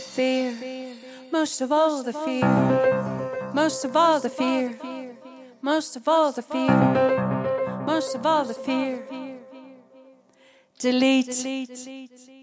the fear, most of all the fear, most of all the fear, most of all the fear, most of all the fear. Delete.